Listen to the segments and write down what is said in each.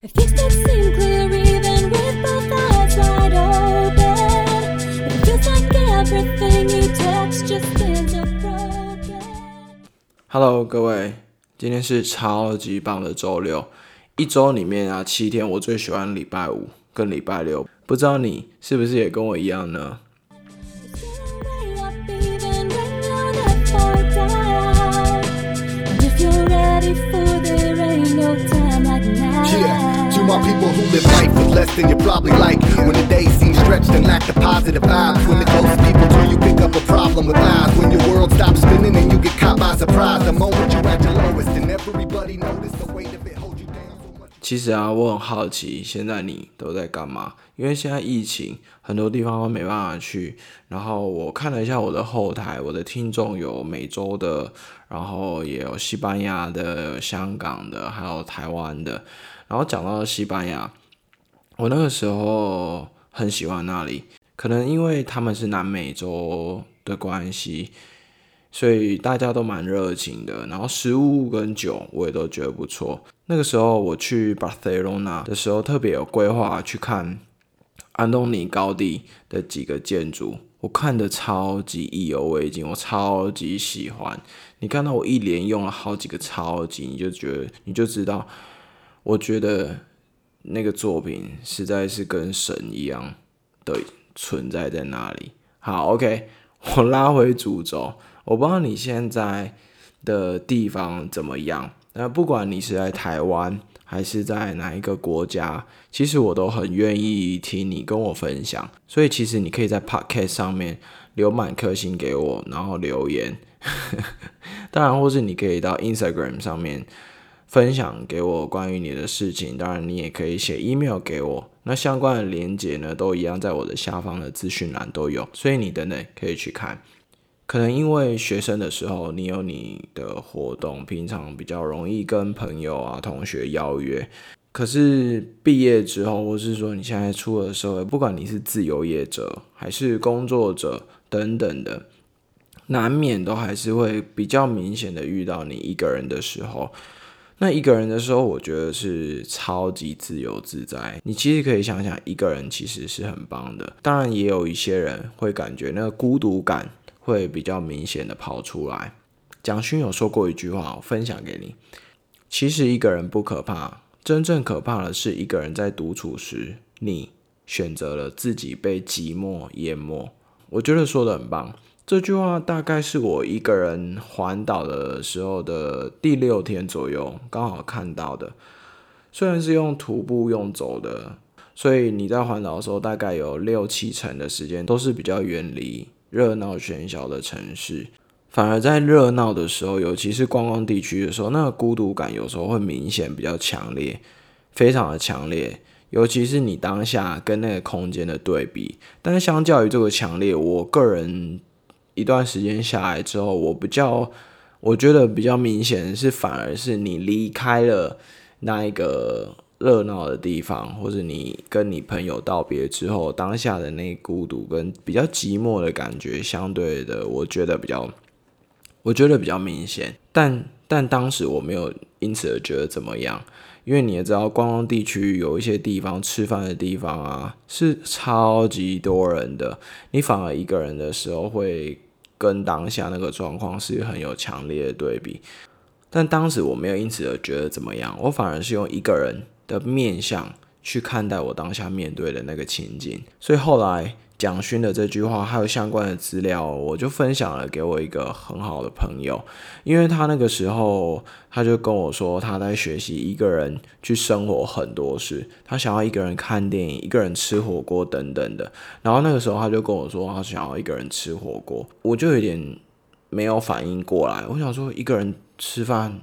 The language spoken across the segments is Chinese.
If you still seem clear even with both eyes wide open, it feels like everything you touch just ends up broken. Hello，各位，今天是超级棒的周六。一周里面啊，七天我最喜欢礼拜五跟礼拜六。不知道你是不是也跟我一样呢？Are people who live life with less than you probably like. When the days seem stretched and lack the positive vibes. When the close people till you pick up a problem with lies. When your world stops spinning and you get caught by surprise. The moment you're at your lowest and everybody notice the weight of it hold you down so much. 其实啊，我很好奇，现在你都在干嘛？因为现在疫情，很多地方都没办法去。然后我看了一下我的后台，我的听众有美洲的，然后也有西班牙的、香港的，还有台湾的。然后讲到西班牙，我那个时候很喜欢那里，可能因为他们是南美洲的关系，所以大家都蛮热情的，然后食物跟酒我也都觉得不错。那个时候我去巴塞罗那的时候，特别有规划去看安东尼高地的几个建筑，我看的超级意犹未尽，我超级喜欢。你看到我一连用了好几个超级，你就觉得你就知道，我觉得那个作品实在是跟神一样的存在在那里。好，OK，我拉回主轴，我不知道你现在的地方怎么样。那不管你是在台湾还是在哪一个国家，其实我都很愿意听你跟我分享。所以其实你可以在 Podcast 上面留满颗星给我，然后留言。当然，或是你可以到 Instagram 上面分享给我关于你的事情。当然，你也可以写 email 给我。那相关的连接呢，都一样在我的下方的资讯栏都有，所以你等等可以去看。可能因为学生的时候，你有你的活动，平常比较容易跟朋友啊、同学邀约。可是毕业之后，或是说你现在出了社会，不管你是自由业者还是工作者等等的，难免都还是会比较明显的遇到你一个人的时候。那一个人的时候，我觉得是超级自由自在。你其实可以想想，一个人其实是很棒的。当然，也有一些人会感觉那个孤独感会比较明显的跑出来。蒋勋有说过一句话，我分享给你：其实一个人不可怕，真正可怕的是一个人在独处时，你选择了自己被寂寞淹没。我觉得说的很棒。这句话大概是我一个人环岛的时候的第六天左右，刚好看到的。虽然是用徒步用走的，所以你在环岛的时候，大概有六七成的时间都是比较远离热闹喧嚣的城市。反而在热闹的时候，尤其是观光地区的时候，那个孤独感有时候会明显比较强烈，非常的强烈。尤其是你当下跟那个空间的对比，但是相较于这个强烈，我个人一段时间下来之后，我比较我觉得比较明显是，反而是你离开了那一个热闹的地方，或者你跟你朋友道别之后，当下的那孤独跟比较寂寞的感觉，相对的，我觉得比较，我觉得比较明显。但但当时我没有因此而觉得怎么样。因为你也知道，观光地区有一些地方吃饭的地方啊，是超级多人的。你反而一个人的时候，会跟当下那个状况是很有强烈的对比。但当时我没有因此而觉得怎么样，我反而是用一个人的面相去看待我当下面对的那个情景。所以后来蒋勋的这句话还有相关的资料，我就分享了给我一个很好的朋友，因为他那个时候他就跟我说他在学习一个人去生活很多事，他想要一个人看电影、一个人吃火锅等等的。然后那个时候他就跟我说他想要一个人吃火锅，我就有点没有反应过来。我想说一个人吃饭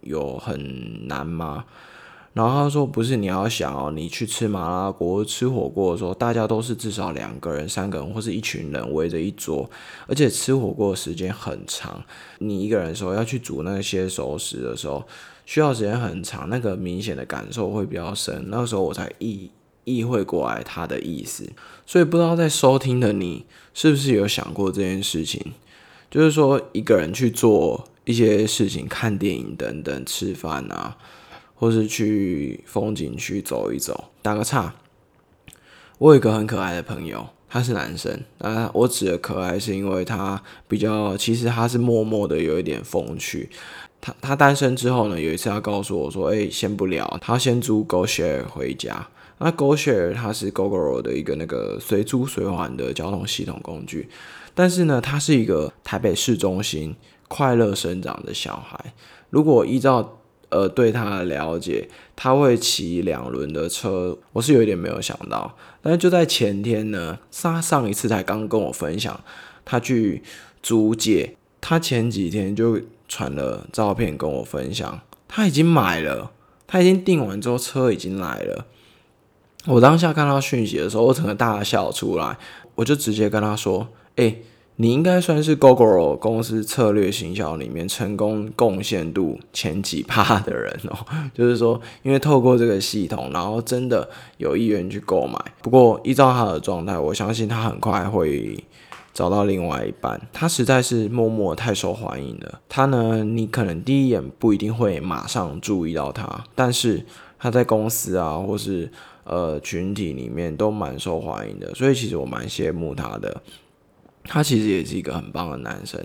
有很难吗？然后他说：“不是，你要想哦，你去吃麻辣锅、吃火锅的时候，大家都是至少两个人、三个人或是一群人围着一桌，而且吃火锅的时间很长。你一个人的时候要去煮那些熟食的时候，需要时间很长，那个明显的感受会比较深。那个时候我才意意会过来他的意思。所以不知道在收听的你是不是有想过这件事情？就是说一个人去做一些事情，看电影等等，吃饭啊。”或是去风景区走一走。打个岔，我有一个很可爱的朋友，他是男生。那我指的可爱是因为他比较，其实他是默默的有一点风趣。他他单身之后呢，有一次他告诉我说：“哎、先不聊，他先租 GoShare 回家。”那 GoShare 它是 GoGo 的一个那个随租随还的交通系统工具，但是呢，他是一个台北市中心快乐生长的小孩。如果依照呃对他的了解，他会骑两轮的车，我是有一点没有想到。但是就在前天呢，他上一次才刚跟我分享，他去租借，他前几天就传了照片跟我分享，他已经买了，他已经订完之后车已经来了。我当下看到讯息的时候，我整个大笑出来，我就直接跟他说：“哎、你应该算是 GoGo 公司策略行销里面成功贡献度前几趴的人哦。就是说，因为透过这个系统，然后真的有意愿去购买。不过依照他的状态，我相信他很快会找到另外一半。他实在是默默太受欢迎了。他呢，你可能第一眼不一定会马上注意到他，但是他在公司啊，或是呃群体里面都蛮受欢迎的，所以其实我蛮羡慕他的。他其实也是一个很棒的男生，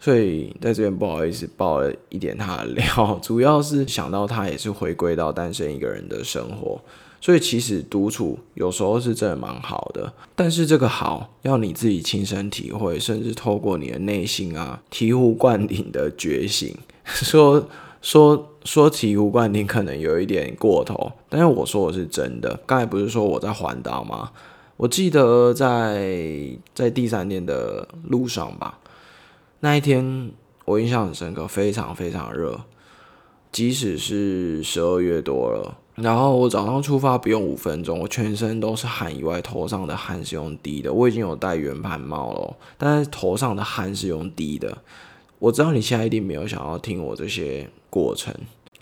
所以在这边不好意思爆了一点他的料，主要是想到他也是回归到单身一个人的生活，所以其实独处有时候是真的蛮好的，但是这个好要你自己亲身体会，甚至透过你的内心啊醍醐灌顶的觉醒，说说说醍醐灌顶可能有一点过头，但是我说的是真的。刚才不是说我在环岛吗？我记得在在第三天的路上吧，那一天我印象很深刻，非常非常热，即使是十二月多了。然后我早上出发不用五分钟，我全身都是汗以外，头上的汗是用滴的。我已经有戴圆盘帽了，但是头上的汗是用滴的。我知道你现在一定没有想要听我这些过程，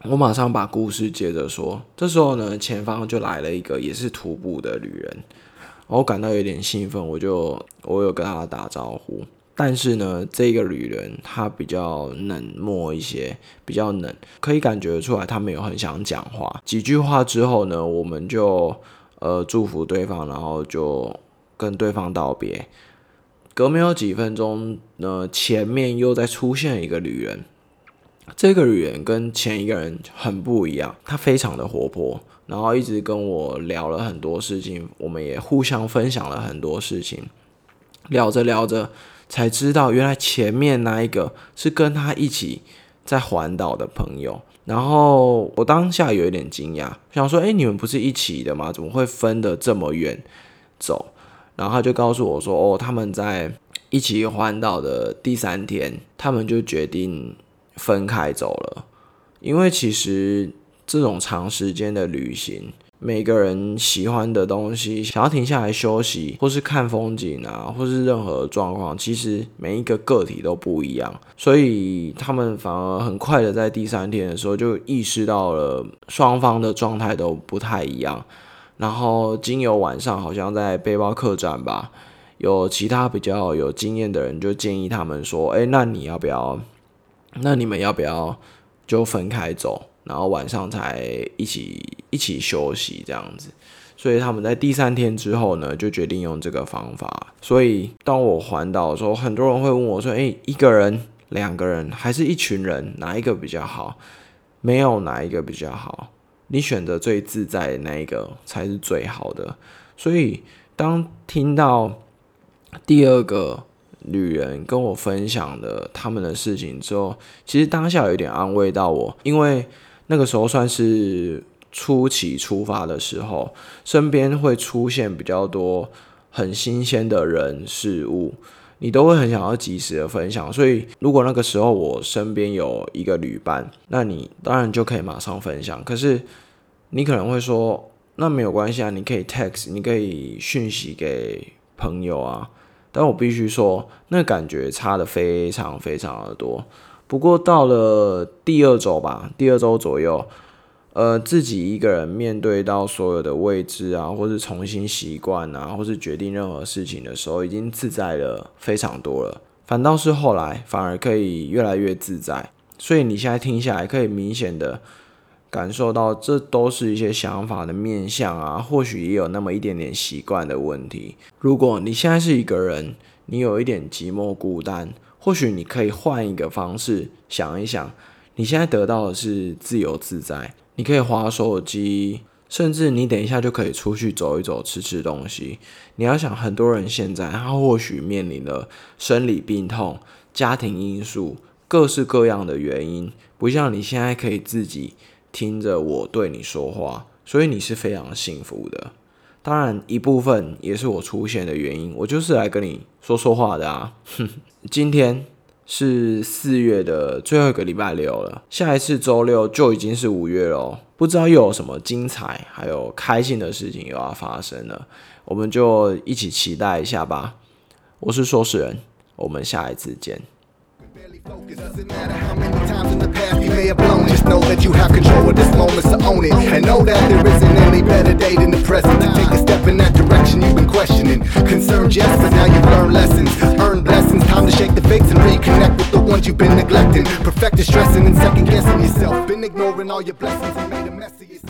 我马上把故事接着说。这时候呢，前方就来了一个也是徒步的旅人，我感到有点兴奋，我就我有跟他打招呼。但是呢，这个女人她比较冷漠一些，比较冷，可以感觉出来他没有很想讲话。几句话之后呢，我们就呃祝福对方，然后就跟对方道别。隔没有几分钟呢，前面又再出现一个女人。这个女人跟前一个人很不一样，她非常的活泼，然后一直跟我聊了很多事情，我们也互相分享了很多事情。聊着聊着，才知道原来前面那一个是跟他一起在环岛的朋友。然后我当下有一点惊讶，想说：“哎、你们不是一起的吗？怎么会分得这么远走？”然后他就告诉我说：“哦，他们在一起环岛的第三天，他们就决定分开走了。因为其实这种长时间的旅行，每个人喜欢的东西，想要停下来休息，或是看风景啊，或是任何状况，其实每一个个体都不一样，所以他们反而很快的在第三天的时候就意识到了双方的状态都不太一样。然后经由晚上好像在背包客栈吧，有其他比较有经验的人就建议他们说：“哎，那你要不要？那你们要不要就分开走？”然后晚上才一起一起休息这样子，所以他们在第三天之后呢，就决定用这个方法。所以当我环岛的时候，很多人会问我说：“诶，一个人、两个人，还是一群人，哪一个比较好？”没有哪一个比较好，你选择最自在的那一个才是最好的。所以当听到第二个女人跟我分享的他们的事情之后，其实当下有点安慰到我，因为那个时候算是初期出发的时候，身边会出现比较多很新鲜的人事物，你都会很想要及时的分享。所以如果那个时候我身边有一个旅伴，那你当然就可以马上分享。可是你可能会说，那没有关系啊，你可以 text，你可以讯息给朋友啊。但我必须说，那感觉差的非常非常的多。不过到了第二周吧，第二周左右，呃，自己一个人面对到所有的未知啊，或是重新习惯啊，或是决定任何事情的时候，已经自在了非常多了。反倒是后来，反而可以越来越自在。所以你现在听下来，可以明显的感受到这都是一些想法的面向啊，或许也有那么一点点习惯的问题。如果你现在是一个人，你有一点寂寞孤单，或许你可以换一个方式想一想，你现在得到的是自由自在，你可以划手机。甚至你等一下就可以出去走一走，吃吃东西。你要想，很多人现在他或许面临了生理病痛、家庭因素、各式各样的原因，不像你现在可以自己听着我对你说话，所以你是非常幸福的。当然，一部分也是我出现的原因，我就是来跟你说说话的啊。哼，今天。是四月的最后一个礼拜六了，下一次周六就已经是五月喽。不知道又有什么精彩还有开心的事情又要发生了，我们就一起期待一下吧。我是说事人，我们下一次见。May have blown. Just know that you have control of this moment, so own it. And know that there isn't any better day than the present to take a step in that direction you've been questioning. Concerned, yes, but now you've learned lessons, earned blessings. Time to shake the fakes and reconnect with the ones you've been neglecting. Perfected stressing and second guessing yourself. Been ignoring all your blessings and made a mess of yourself.